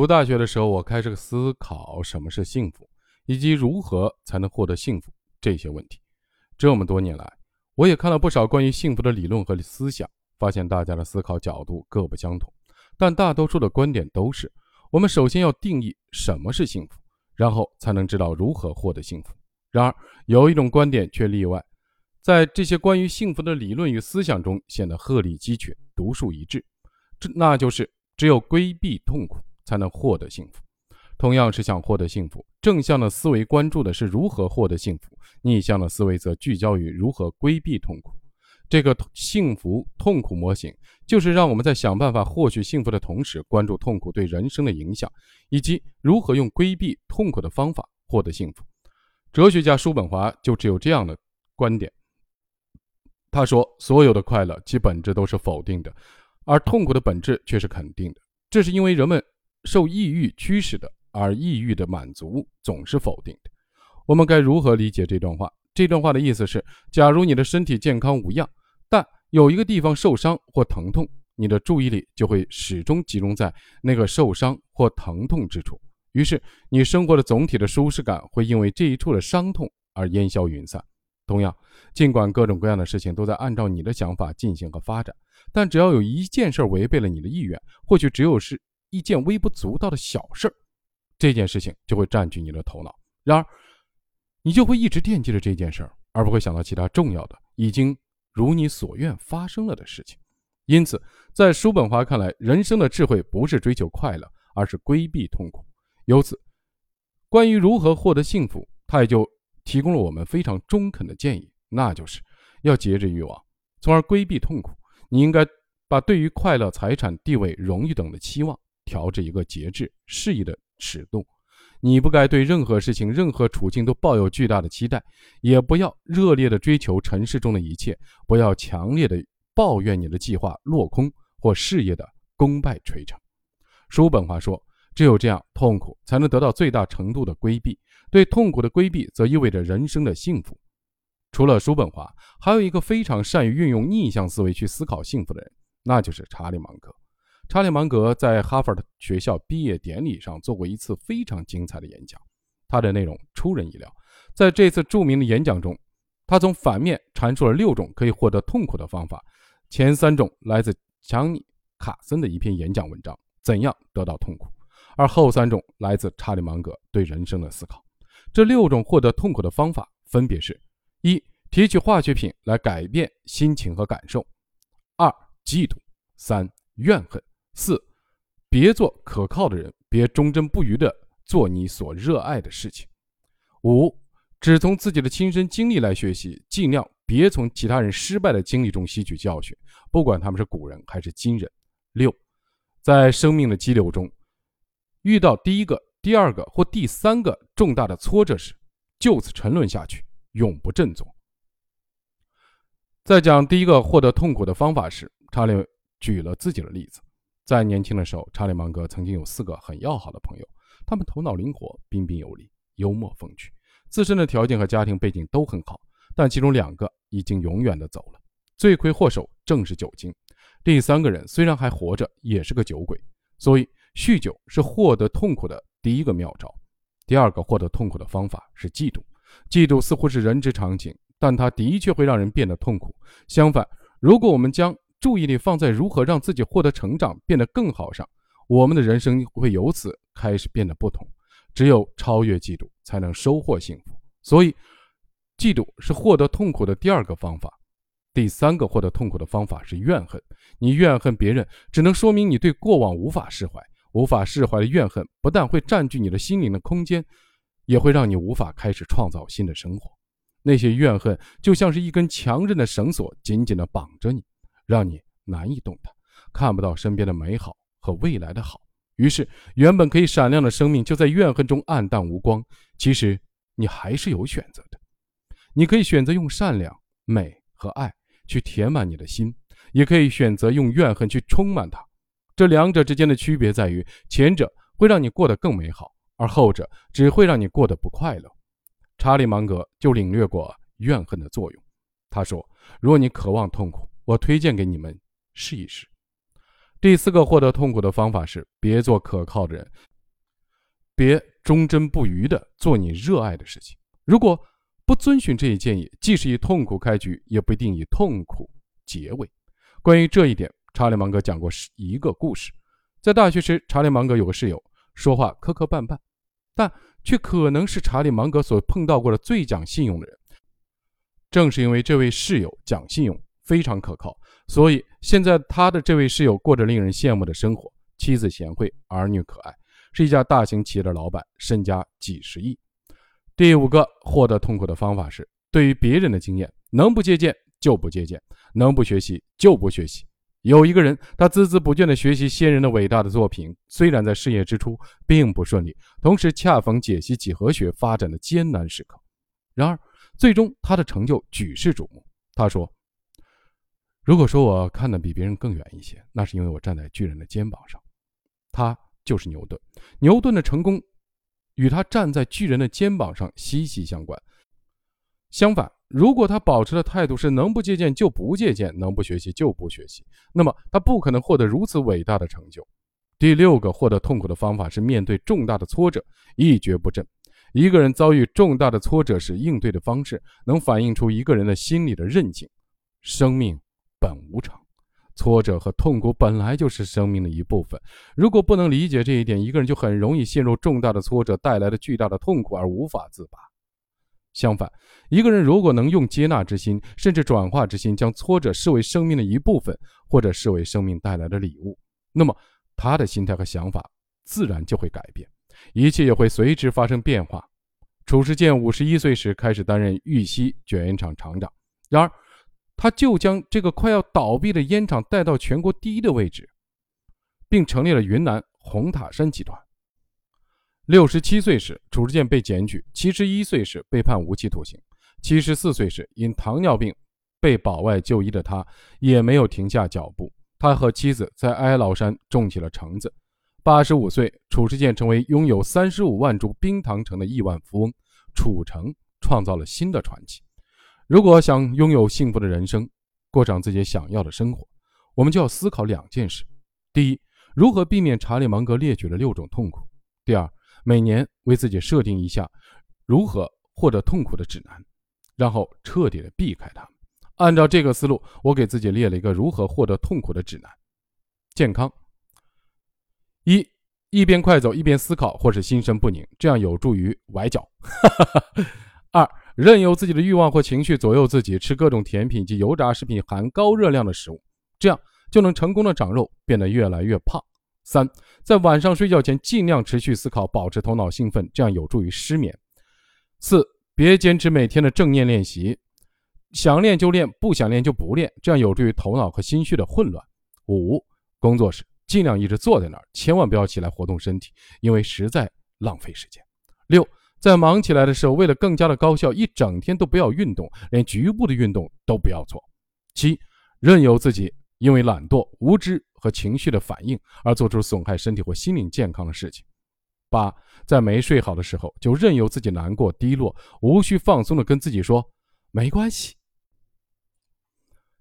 读大学的时候，我开始思考什么是幸福，以及如何才能获得幸福这些问题。这么多年来，我也看了不少关于幸福的理论和思想，发现大家的思考角度各不相同，但大多数的观点都是：我们首先要定义什么是幸福，然后才能知道如何获得幸福。然而，有一种观点却例外，在这些关于幸福的理论与思想中显得鹤立鸡群、独树一帜，这那就是只有规避痛苦才能获得幸福。同样是想获得幸福，正向的思维关注的是如何获得幸福，逆向的思维则聚焦于如何规避痛苦。这个幸福痛苦模型，就是让我们在想办法获取幸福的同时，关注痛苦对人生的影响，以及如何用规避痛苦的方法获得幸福。哲学家叔本华就只有这样的观点。他说：“所有的快乐其本质都是否定的，而痛苦的本质却是肯定的。这是因为人们受抑郁驱使的。”而抑郁的满足总是否定的。我们该如何理解这段话？这段话的意思是：假如你的身体健康无恙，但有一个地方受伤或疼痛，你的注意力就会始终集中在那个受伤或疼痛之处。于是，你生活的总体的舒适感会因为这一处的伤痛而烟消云散。同样，尽管各种各样的事情都在按照你的想法进行和发展，但只要有一件事违背了你的意愿，或许只有是一件微不足道的小事儿。这件事情就会占据你的头脑，然而，你就会一直惦记着这件事儿，而不会想到其他重要的、已经如你所愿发生了的事情。因此，在叔本华看来，人生的智慧不是追求快乐，而是规避痛苦。由此，关于如何获得幸福，他也就提供了我们非常中肯的建议，那就是要节制欲望，从而规避痛苦。你应该把对于快乐、财产、地位、荣誉等的期望调至一个节制、适宜的。尺度，你不该对任何事情、任何处境都抱有巨大的期待，也不要热烈的追求尘世中的一切，不要强烈的抱怨你的计划落空或事业的功败垂成。叔本华说，只有这样，痛苦才能得到最大程度的规避。对痛苦的规避，则意味着人生的幸福。除了叔本华，还有一个非常善于运用逆向思维去思考幸福的人，那就是查理芒格。查理芒格在哈佛的学校毕业典礼上做过一次非常精彩的演讲，他的内容出人意料。在这次著名的演讲中，他从反面阐述了六种可以获得痛苦的方法。前三种来自强尼·卡森的一篇演讲文章《怎样得到痛苦》，而后三种来自查理芒格对人生的思考。这六种获得痛苦的方法分别是：一、提取化学品来改变心情和感受；二、嫉妒；三、怨恨。四，别做可靠的人，别忠贞不渝的做你所热爱的事情。五，只从自己的亲身经历来学习，尽量别从其他人失败的经历中吸取教训，不管他们是古人还是今人。六，在生命的激流中，遇到第一个、第二个或第三个重大的挫折时，就此沉沦下去，永不振作。在讲第一个获得痛苦的方法时，查理举了自己的例子。在年轻的时候，查理芒格曾经有四个很要好的朋友，他们头脑灵活、彬彬有礼、幽默风趣，自身的条件和家庭背景都很好。但其中两个已经永远的走了，罪魁祸首正是酒精。第三个人虽然还活着，也是个酒鬼。所以，酗酒是获得痛苦的第一个妙招。第二个获得痛苦的方法是嫉妒。嫉妒似乎是人之常情，但它的确会让人变得痛苦。相反，如果我们将 注意力放在如何让自己获得成长、变得更好上，我们的人生会由此开始变得不同。只有超越嫉妒，才能收获幸福。所以，嫉妒是获得痛苦的第二个方法。第三个获得痛苦的方法是怨恨。你怨恨别人，只能说明你对过往无法释怀。无法释怀的怨恨，不但会占据你的心灵的空间，也会让你无法开始创造新的生活。那些怨恨就像是一根强韧的绳索，紧紧地绑着你。让你难以动弹，看不到身边的美好和未来的好，于是原本可以闪亮的生命就在怨恨中黯淡无光。其实你还是有选择的，你可以选择用善良、美和爱去填满你的心，也可以选择用怨恨去充满它。这两者之间的区别在于，前者会让你过得更美好，而后者只会让你过得不快乐。查理芒格就领略过怨恨的作用。他说：“若你渴望痛苦。”我推荐给你们试一试。第四个获得痛苦的方法是别做可靠的人，别忠贞不渝的做你热爱的事情。如果不遵循这一建议，即使以痛苦开局，也不一定以痛苦结尾。关于这一点，查理芒格讲过一个故事。在大学时，查理芒格有个室友，说话磕磕绊绊，但却可能是查理芒格所碰到过的最讲信用的人。正是因为这位室友讲信用非常可靠，所以现在他的这位室友过着令人羡慕的生活，妻子贤惠，儿女可爱，是一家大型企业的老板，身家几十亿。第五个获得痛苦的方法是，对于别人的经验，能不借鉴就不借鉴，能不学习就不学习。有一个人，他孜孜不倦地学习先人的伟大的作品，虽然在事业之初并不顺利，同时恰逢解析几何学发展的艰难时刻，然而最终他的成就举世瞩目。他说：“如果说我看得比别人更远一些，那是因为我站在巨人的肩膀上。”他就是牛顿。牛顿的成功与他站在巨人的肩膀上息息相关。相反，如果他保持的态度是能不借鉴就不借鉴，能不学习就不学习，那么他不可能获得如此伟大的成就。第六个获得痛苦的方法是面对重大的挫折一蹶不振。一个人遭遇重大的挫折时，应对的方式能反映出一个人的心理的韧性。生命本无常，挫折和痛苦本来就是生命的一部分。如果不能理解这一点，一个人就很容易陷入重大的挫折带来的巨大的痛苦而无法自拔。相反，一个人如果能用接纳之心，甚至转化之心，将挫折视为生命的一部分，或者视为生命带来的礼物，那么他的心态和想法自然就会改变，一切也会随之发生变化。褚时健五十一岁时开始担任玉溪卷烟厂厂长，然而他就将这个快要倒闭的烟厂带到全国第一的位置，并成立了云南红塔山集团。六十七岁时，褚时健被检举；七十一岁时被判无期徒刑；七十四岁时因糖尿病被保外就医的他，也没有停下脚步。他和妻子在哀牢山种起了橙子。八十五岁，褚时健成为拥有三十五万株冰糖橙的亿万富翁。褚橙创造了新的传奇。如果想拥有幸福的人生，过上自己想要的生活，我们就要思考两件事：第一，如何避免查理芒格列举的六种痛苦；第二。每年为自己设定一下如何获得痛苦的指南，然后彻底的避开它。按照这个思路，我给自己列了一个如何获得痛苦的指南：健康。一，一边快走一边思考，或是心神不宁，这样有助于崴脚。二，任由自己的欲望或情绪左右自己，吃各种甜品及油炸食品，含高热量的食物，这样就能成功的长肉，变得越来越胖。三，在晚上睡觉前尽量持续思考，保持头脑兴奋，这样有助于失眠。四，别坚持每天的正念练习，想练就练，不想练就不练，这样有助于头脑和心绪的混乱。五，工作时尽量一直坐在那儿，千万不要起来活动身体，因为实在浪费时间。六，在忙起来的时候，为了更加的高效，一整天都不要运动，连局部的运动都不要做。七，任由自己因为懒惰、无知。和情绪的反应而做出损害身体或心灵健康的事情。八，在没睡好的时候就任由自己难过、低落，无需放松的跟自己说没关系。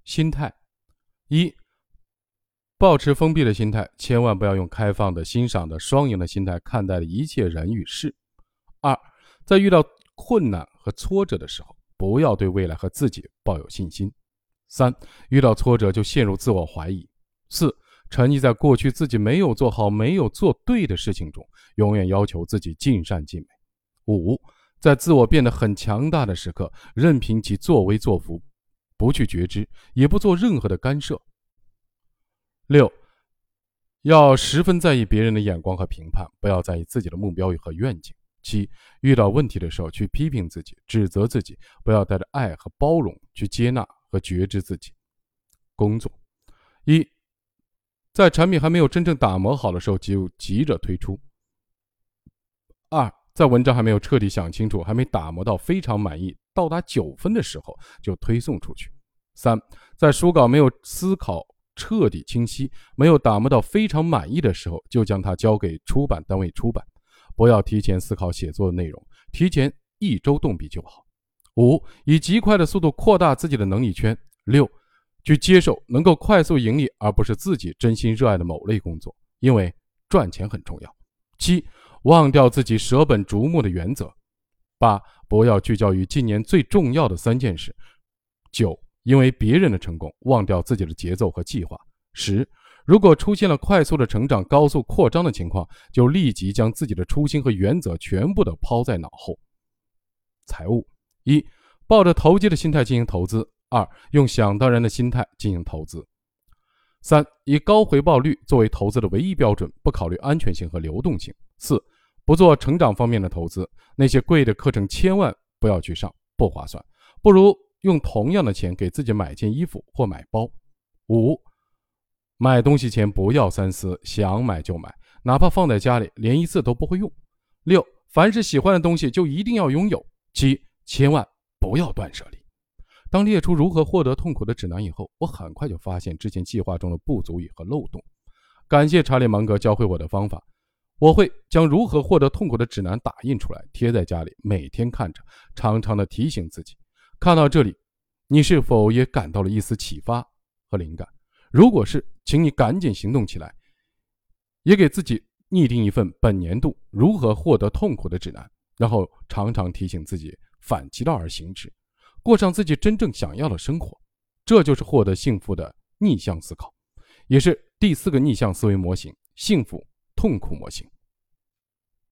心态一，保持封闭的心态，千万不要用开放的、欣赏的、双赢的心态看待一切人与事。二，在遇到困难和挫折的时候，不要对未来和自己抱有信心。三，遇到挫折就陷入自我怀疑。四。沉溺在过去自己没有做好、没有做对的事情中，永远要求自己尽善尽美。五，在自我变得很强大的时刻，任凭其作威作福，不去觉知，也不做任何的干涉。六，要十分在意别人的眼光和评判，不要在意自己的目标和愿景。七，遇到问题的时候，去批评自己、指责自己，不要带着爱和包容去接纳和觉知自己。工作一。在产品还没有真正打磨好的时候就急着推出。二，在文章还没有彻底想清楚、还没打磨到非常满意、到达九分的时候就推送出去。三，在书稿没有思考彻底清晰、没有打磨到非常满意的时候就将它交给出版单位出版。不要提前思考写作的内容，提前一周动笔就好。五，以极快的速度扩大自己的能力圈。六。去接受能够快速盈利，而不是自己真心热爱的某类工作，因为赚钱很重要。七，忘掉自己舍本逐末的原则。八，不要聚焦于今年最重要的三件事。九，因为别人的成功，忘掉自己的节奏和计划。十，如果出现了快速的成长、高速扩张的情况，就立即将自己的初心和原则全部的抛在脑后。财务：一，抱着投机的心态进行投资；二，用想当然的心态进行投资；三，以高回报率作为投资的唯一标准，不考虑安全性和流动性；四，不做成长方面的投资，那些贵的课程千万不要去上，不划算，不如用同样的钱给自己买件衣服或买包；五。买东西前不要三思，想买就买，哪怕放在家里连一次都不会用。六，凡是喜欢的东西就一定要拥有。七，千万不要断舍离。当列出如何获得痛苦的指南以后，我很快就发现之前计划中的不足与和漏洞。感谢查理芒格教会我的方法，我会将如何获得痛苦的指南打印出来，贴在家里，每天看着，常常的提醒自己。看到这里，你是否也感到了一丝启发和灵感？如果是，请你赶紧行动起来，也给自己拟定一份本年度如何获得痛苦的指南，然后常常提醒自己反其道而行之，过上自己真正想要的生活。这就是获得幸福的逆向思考，也是第四个逆向思维模型——幸福痛苦模型。